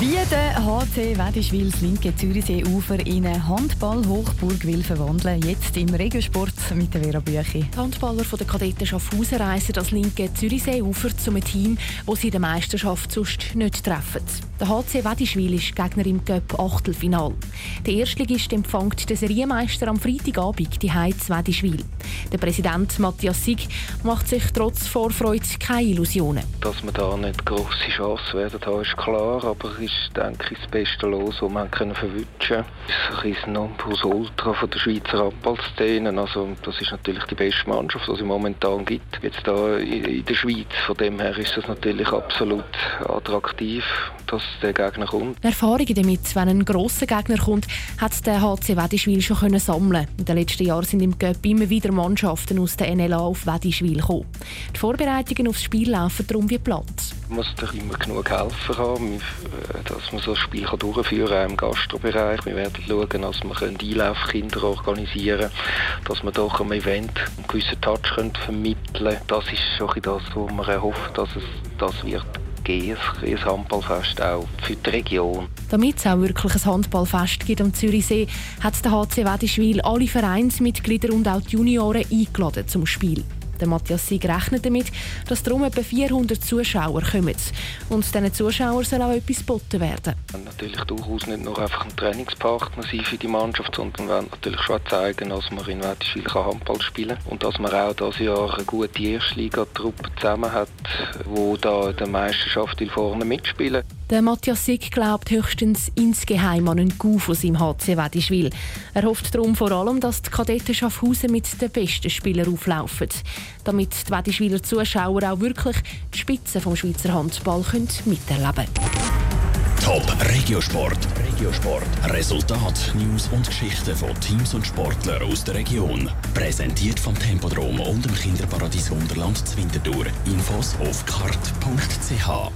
Wie der HC Wedischwil das linke Zürichseeufer in eine Handball-Hochburg will verwandeln, jetzt im Regiosport mit der Vera Büchi. Die Handballer von der Kadetten Schaffhausen reisen das linke Zürichseeufer zu einem Team, das sie in der Meisterschaft sonst nicht treffen. Der HC Wedischwil ist Gegner im Cup Achtelfinal. Der Erstligist empfängt den Serienmeister am Freitagabend, die Heiz Wedischwil. Der Präsident Matthias Sieg macht sich trotz Vorfreude keine Illusionen. Dass wir da nicht grosse Chancen werden haben, ist klar, aber ist, denke ich, das beste Los, das wir können verwünschen können. Es ist ein Nonplusultra von der Schweizer Handballszene. Also, das ist natürlich die beste Mannschaft, die es momentan gibt. Jetzt da in der Schweiz, von dem her ist das natürlich absolut attraktiv, dass der Gegner kommt. Erfahrungen damit, wenn ein grosser Gegner kommt, hat der HC Wedischwil schon können sammeln. In den letzten Jahren sind im Cup immer wieder Mannschaften aus der NLA auf Wedischwil gekommen. Die Vorbereitungen aufs Spiel laufen darum wie geplant. Muss doch immer genug helfen haben, äh, dass man so ein Spiel durchführen kann im Gastrobereich. Wir werden schauen, dass wir Einlaufkinder organisieren können, dass wir doch am Event einen gewissen Touch vermitteln können. Das ist schon das, was man erhofft, dass es das wird geben, ein Handballfest auch für die Region. Damit es auch wirklich ein Handballfest gibt am Zürichsee, hat der HC Wedischwil alle Vereinsmitglieder und auch die Junioren eingeladen zum Spiel. Der Matthias Sieg rechnet damit, dass darum etwa 400 Zuschauer kommen. Und diesen Zuschauern soll auch etwas geboten werden. Natürlich durchaus nicht nur einfach ein Trainingspartner sein für die Mannschaft, sondern wollen natürlich schon zeigen, dass man in Wettischwil Handball spielen kann und dass man auch dieses Jahr eine gute Erstliga-Truppe zusammen hat, die da in der Meisterschaft vorne mitspielen. Der Matthias Sick glaubt höchstens insgeheim an einen Coup von seinem HC Wedischwil. Er hofft darum vor allem, dass die Kadetten Schaffhausen mit den besten Spielern auflaufen, damit die Wedischwiler Zuschauer auch wirklich die Spitze vom Schweizer Handball können miterleben können. Top Regiosport. Regiosport. Resultat, News und Geschichten von Teams und Sportlern aus der Region. Präsentiert vom Tempodrom und dem Kinderparadies Wunderland Zwinterdur. Infos auf kart.ch.